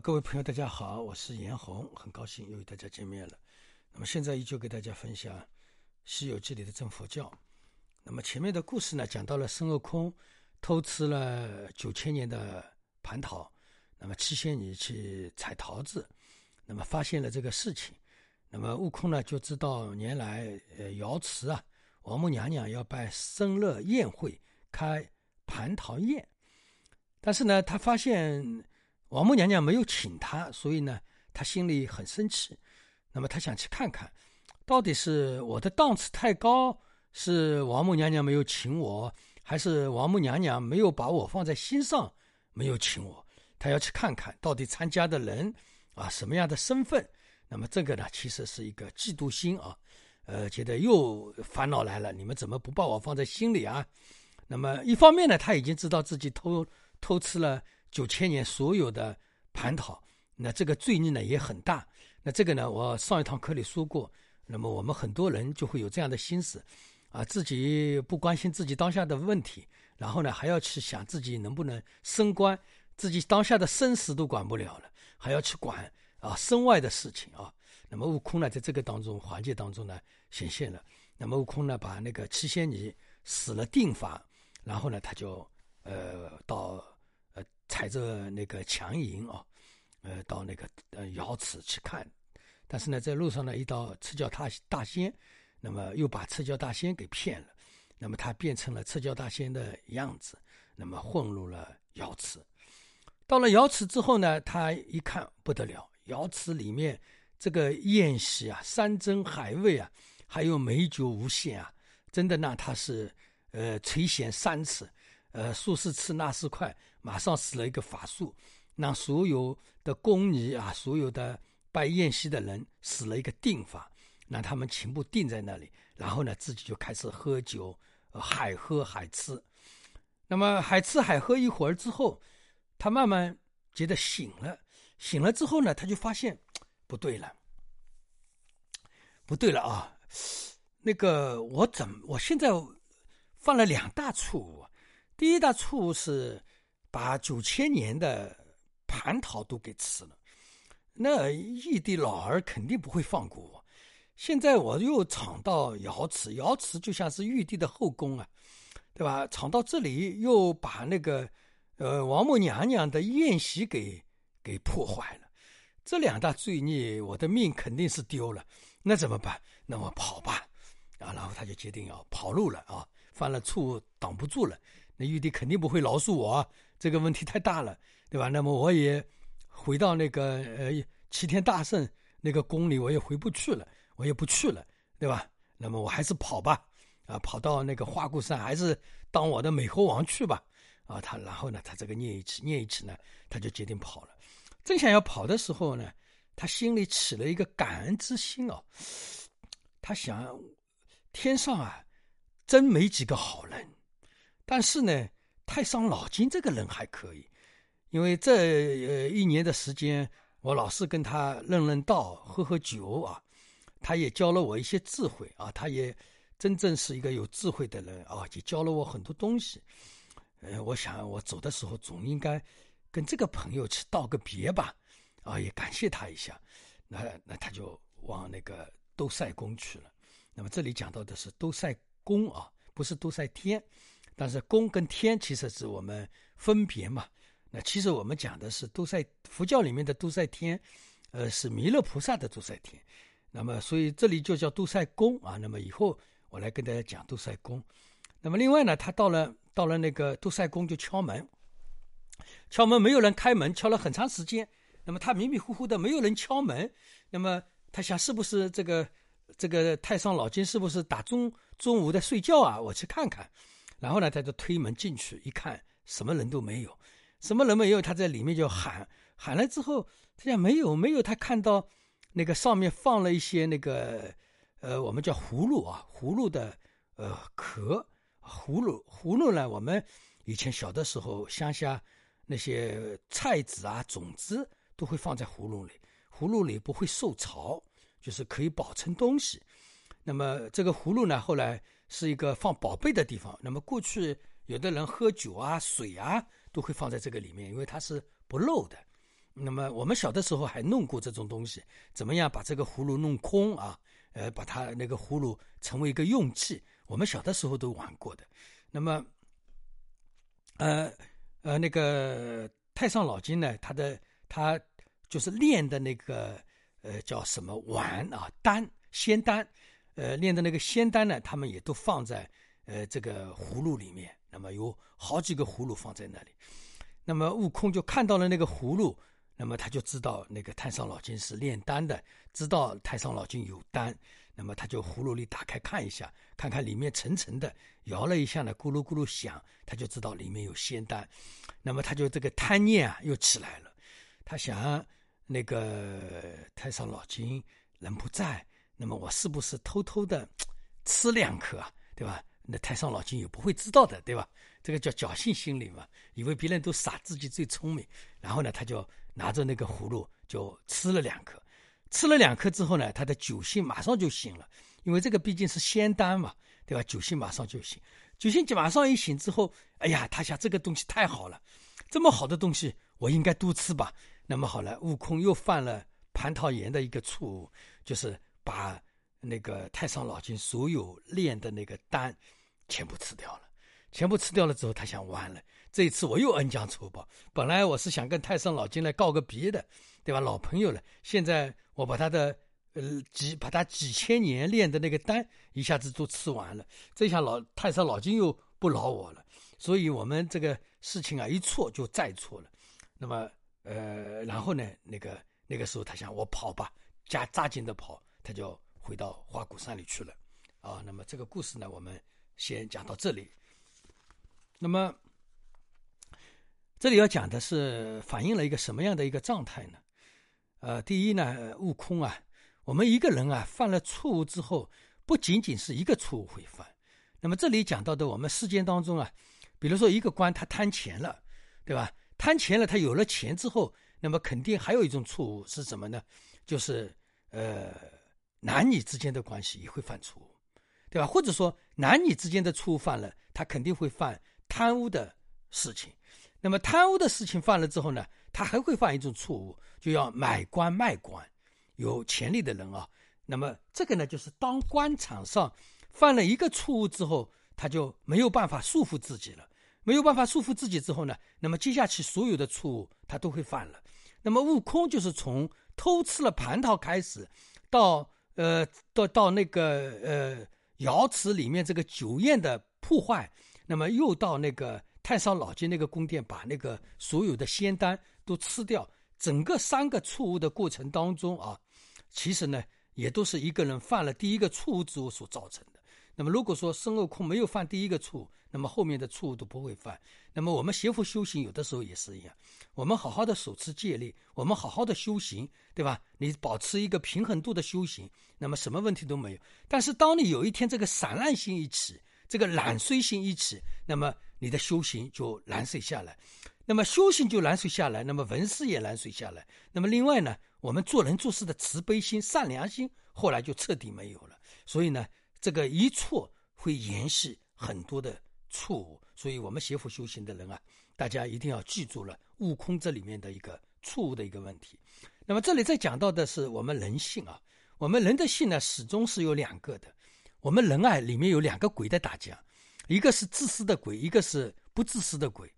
各位朋友，大家好，我是严红，很高兴又与大家见面了。那么现在依旧给大家分享《西游记》里的真佛教。那么前面的故事呢，讲到了孙悟空偷吃了九千年的蟠桃，那么七仙女去采桃子，那么发现了这个事情，那么悟空呢就知道年来呃瑶池啊，王母娘娘要办生日宴会，开蟠桃宴，但是呢他发现。王母娘娘没有请他，所以呢，他心里很生气。那么他想去看看，到底是我的档次太高，是王母娘娘没有请我，还是王母娘娘没有把我放在心上，没有请我？他要去看看到底参加的人啊什么样的身份。那么这个呢，其实是一个嫉妒心啊，呃，觉得又烦恼来了，你们怎么不把我放在心里啊？那么一方面呢，他已经知道自己偷偷吃了。九千年所有的蟠桃，那这个罪孽呢也很大。那这个呢，我上一堂课里说过。那么我们很多人就会有这样的心思，啊，自己不关心自己当下的问题，然后呢还要去想自己能不能升官，自己当下的生死都管不了了，还要去管啊身外的事情啊。那么悟空呢，在这个当中环节当中呢显现了。那么悟空呢，把那个七仙女死了定法，然后呢他就呃到。踩着那个强银啊，呃，到那个呃瑶池去看，但是呢，在路上呢，遇到赤脚大大仙，那么又把赤脚大仙给骗了，那么他变成了赤脚大仙的样子，那么混入了瑶池。到了瑶池之后呢，他一看不得了，瑶池里面这个宴席啊，山珍海味啊，还有美酒无限啊，真的让他是呃垂涎三尺。呃，说是吃，那是快，马上使了一个法术，让所有的宫女啊，所有的拜宴席的人使了一个定法，让他们全部定在那里，然后呢，自己就开始喝酒，海喝海吃。那么海吃海喝一会儿之后，他慢慢觉得醒了，醒了之后呢，他就发现不对了，不对了啊，那个我怎么我现在犯了两大错误。第一大错误是把九千年的蟠桃都给吃了，那玉帝老儿肯定不会放过我。现在我又闯到瑶池，瑶池就像是玉帝的后宫啊，对吧？闯到这里又把那个呃王母娘娘的宴席给给破坏了，这两大罪孽，我的命肯定是丢了。那怎么办？那我跑吧，啊，然后他就决定要跑路了啊，犯了错误挡不住了。那玉帝肯定不会饶恕我，这个问题太大了，对吧？那么我也回到那个呃齐天大圣那个宫里，我也回不去了，我也不去了，对吧？那么我还是跑吧，啊，跑到那个花果山，还是当我的美猴王去吧，啊，他然后呢，他这个念一起念一起呢，他就决定跑了。正想要跑的时候呢，他心里起了一个感恩之心哦，他想，天上啊，真没几个好人。但是呢，太上老君这个人还可以，因为这呃一年的时间，我老是跟他认认道、喝喝酒啊，他也教了我一些智慧啊，他也真正是一个有智慧的人啊，也教了我很多东西。呃，我想我走的时候总应该跟这个朋友去道个别吧，啊，也感谢他一下。那那他就往那个兜赛宫去了。那么这里讲到的是兜赛宫啊，不是兜赛天。但是宫跟天其实是我们分别嘛？那其实我们讲的是都在佛教里面的都在天，呃，是弥勒菩萨的都在天。那么所以这里就叫都在宫啊。那么以后我来跟大家讲都在宫。那么另外呢，他到了到了那个都在宫就敲门，敲门没有人开门，敲了很长时间。那么他迷迷糊糊的没有人敲门，那么他想是不是这个这个太上老君是不是打中中午在睡觉啊？我去看看。然后呢，他就推门进去，一看什么人都没有，什么人没有，他在里面就喊。喊了之后，他讲没有没有，他看到那个上面放了一些那个呃，我们叫葫芦啊，葫芦的呃壳，葫芦葫芦呢，我们以前小的时候乡下那些菜籽啊种子都会放在葫芦里，葫芦里不会受潮，就是可以保存东西。那么这个葫芦呢，后来。是一个放宝贝的地方。那么过去有的人喝酒啊、水啊，都会放在这个里面，因为它是不漏的。那么我们小的时候还弄过这种东西，怎么样把这个葫芦弄空啊？呃，把它那个葫芦成为一个用器，我们小的时候都玩过的。那么，呃呃，那个太上老君呢，他的他就是炼的那个呃叫什么丸啊丹仙丹，呃炼的那个仙丹呢，他们也都放在呃这个葫芦里面。那么有好几个葫芦放在那里，那么悟空就看到了那个葫芦。那么他就知道那个太上老君是炼丹的，知道太上老君有丹，那么他就葫芦里打开看一下，看看里面沉沉的，摇了一下呢，咕噜咕噜响，他就知道里面有仙丹，那么他就这个贪念啊又起来了，他想那个太上老君人不在，那么我是不是偷偷的吃两颗啊，对吧？那太上老君也不会知道的，对吧？这个叫侥幸心理嘛，以为别人都傻，自己最聪明，然后呢，他就。拿着那个葫芦就吃了两颗，吃了两颗之后呢，他的酒性马上就醒了，因为这个毕竟是仙丹嘛，对吧？酒性马上就醒，酒性马上一醒之后，哎呀，他想这个东西太好了，这么好的东西我应该多吃吧。那么好了，悟空又犯了蟠桃园的一个错误，就是把那个太上老君所有炼的那个丹全部吃掉了。全部吃掉了之后，他想完了。这一次我又恩将仇报。本来我是想跟太上老君来告个别的，对吧？老朋友了。现在我把他的呃几把他几千年炼的那个丹一下子都吃完了。这下老太上老君又不饶我了。所以我们这个事情啊，一错就再错了。那么呃，然后呢，那个那个时候他想我跑吧，加扎紧的跑，他就回到花果山里去了。啊，那么这个故事呢，我们先讲到这里。那么。这里要讲的是反映了一个什么样的一个状态呢？呃，第一呢，悟空啊，我们一个人啊犯了错误之后，不仅仅是一个错误会犯。那么这里讲到的，我们世间当中啊，比如说一个官他贪钱了，对吧？贪钱了，他有了钱之后，那么肯定还有一种错误是什么呢？就是呃，男女之间的关系也会犯错误，对吧？或者说男女之间的错误犯了，他肯定会犯贪污的事情。那么贪污的事情犯了之后呢，他还会犯一种错误，就要买官卖官。有权力的人啊，那么这个呢，就是当官场上犯了一个错误之后，他就没有办法束缚自己了。没有办法束缚自己之后呢，那么接下去所有的错误他都会犯了。那么悟空就是从偷吃了蟠桃开始，到呃到到那个呃瑶池里面这个酒宴的破坏，那么又到那个。太上老君那个宫殿，把那个所有的仙丹都吃掉，整个三个错误的过程当中啊，其实呢，也都是一个人犯了第一个错误之后所造成的。那么，如果说孙悟空没有犯第一个错误，那么后面的错误都不会犯。那么，我们学佛修行，有的时候也是一样，我们好好的守持戒律，我们好好的修行，对吧？你保持一个平衡度的修行，那么什么问题都没有。但是，当你有一天这个散乱心一起，这个懒睡心一起，那么。你的修行就懒睡下来，那么修行就懒睡下来，那么文思也懒睡下来。那么另外呢，我们做人做事的慈悲心、善良心，后来就彻底没有了。所以呢，这个一错会延续很多的错误。所以我们学佛修行的人啊，大家一定要记住了悟空这里面的一个错误的一个问题。那么这里在讲到的是我们人性啊，我们人的性呢，始终是有两个的。我们人啊，里面有两个鬼在打架。一个是自私的鬼，一个是不自私的鬼，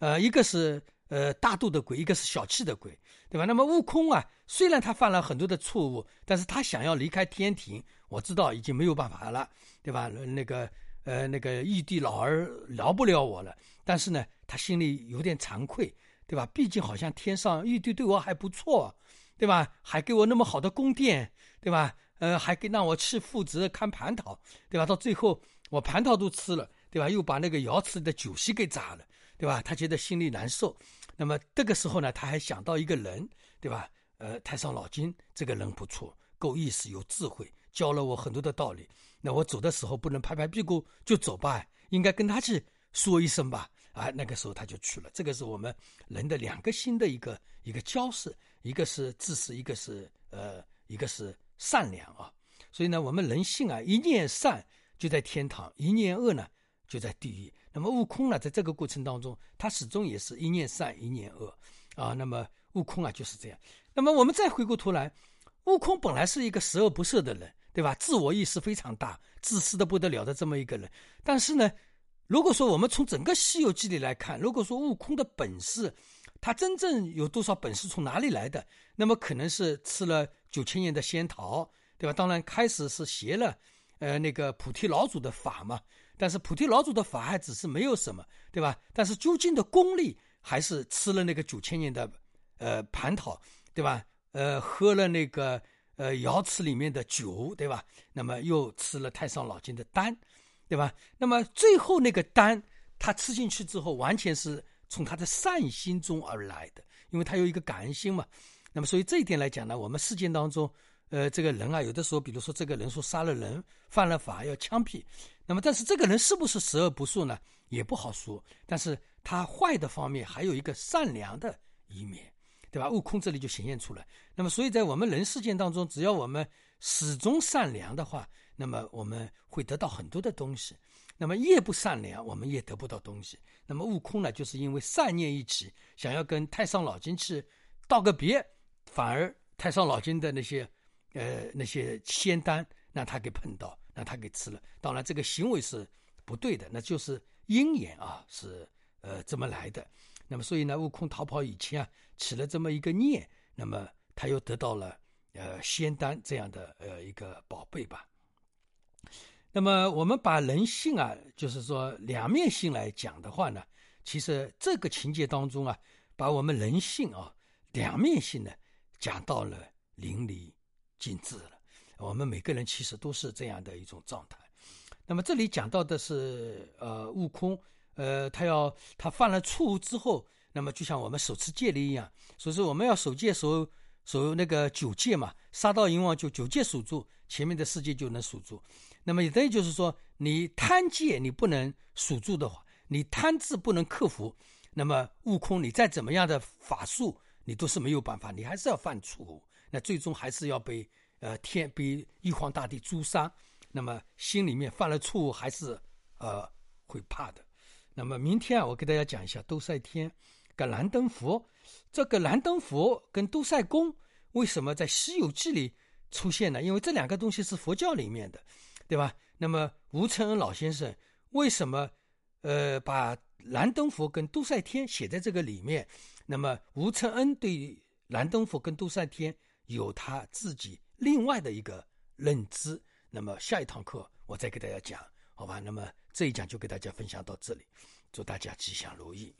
呃，一个是呃大度的鬼，一个是小气的鬼，对吧？那么悟空啊，虽然他犯了很多的错误，但是他想要离开天庭，我知道已经没有办法了，对吧？那个呃那个玉帝老儿饶不了我了，但是呢，他心里有点惭愧，对吧？毕竟好像天上玉帝对我还不错，对吧？还给我那么好的宫殿，对吧？呃，还给让我去负责看蟠桃，对吧？到最后我蟠桃都吃了。对吧？又把那个瑶池的酒席给砸了，对吧？他觉得心里难受。那么这个时候呢，他还想到一个人，对吧？呃，太上老君这个人不错，够意思，有智慧，教了我很多的道理。那我走的时候不能拍拍屁股就走吧，应该跟他去说一声吧。啊，那个时候他就去了。这个是我们人的两个心的一个一个交涉，一个是自私，一个是呃，一个是善良啊。所以呢，我们人性啊，一念善就在天堂，一念恶呢。就在地狱。那么悟空呢，在这个过程当中，他始终也是一念善，一念恶啊。那么悟空啊就是这样。那么我们再回过头来，悟空本来是一个十恶不赦的人，对吧？自我意识非常大，自私的不得了的这么一个人。但是呢，如果说我们从整个《西游记》里来看，如果说悟空的本事，他真正有多少本事从哪里来的？那么可能是吃了九千年的仙桃，对吧？当然开始是学了，呃，那个菩提老祖的法嘛。但是菩提老祖的法还只是没有什么，对吧？但是究竟的功力还是吃了那个九千年的，呃，蟠桃，对吧？呃，喝了那个呃瑶池里面的酒，对吧？那么又吃了太上老君的丹，对吧？那么最后那个丹，他吃进去之后，完全是从他的善心中而来的，因为他有一个感恩心嘛。那么所以这一点来讲呢，我们事件当中，呃，这个人啊，有的时候，比如说这个人说杀了人，犯了法要枪毙。那么，但是这个人是不是十恶不赦呢？也不好说。但是他坏的方面还有一个善良的一面，对吧？悟空这里就显现出来。那么，所以在我们人世间当中，只要我们始终善良的话，那么我们会得到很多的东西。那么越不善良，我们也得不到东西。那么悟空呢，就是因为善念一起，想要跟太上老君去道个别，反而太上老君的那些呃那些仙丹让他给碰到。让他给吃了，当然这个行为是不对的，那就是因缘啊，是呃这么来的。那么所以呢，悟空逃跑以前啊，起了这么一个念，那么他又得到了呃仙丹这样的呃一个宝贝吧。那么我们把人性啊，就是说两面性来讲的话呢，其实这个情节当中啊，把我们人性啊两面性呢讲到了淋漓尽致了。我们每个人其实都是这样的一种状态。那么这里讲到的是，呃，悟空，呃，他要他犯了错误之后，那么就像我们手持戒律一样，所以说我们要守戒守守那个九戒嘛，杀到阎王就九戒守住，前面的世界就能守住。那么也等于就是说，你贪戒你不能守住的话，你贪字不能克服，那么悟空你再怎么样的法术，你都是没有办法，你还是要犯错误，那最终还是要被。呃，天被玉皇大帝诛杀，那么心里面犯了错误，还是呃会怕的。那么明天啊，我给大家讲一下兜赛天跟燃灯佛。这个燃灯佛跟兜赛公为什么在《西游记》里出现呢？因为这两个东西是佛教里面的，对吧？那么吴承恩老先生为什么呃把燃灯佛跟兜赛天写在这个里面？那么吴承恩对燃灯佛跟兜赛天有他自己另外的一个认知。那么下一堂课我再给大家讲好吧？那么这一讲就给大家分享到这里。祝大家吉祥如意。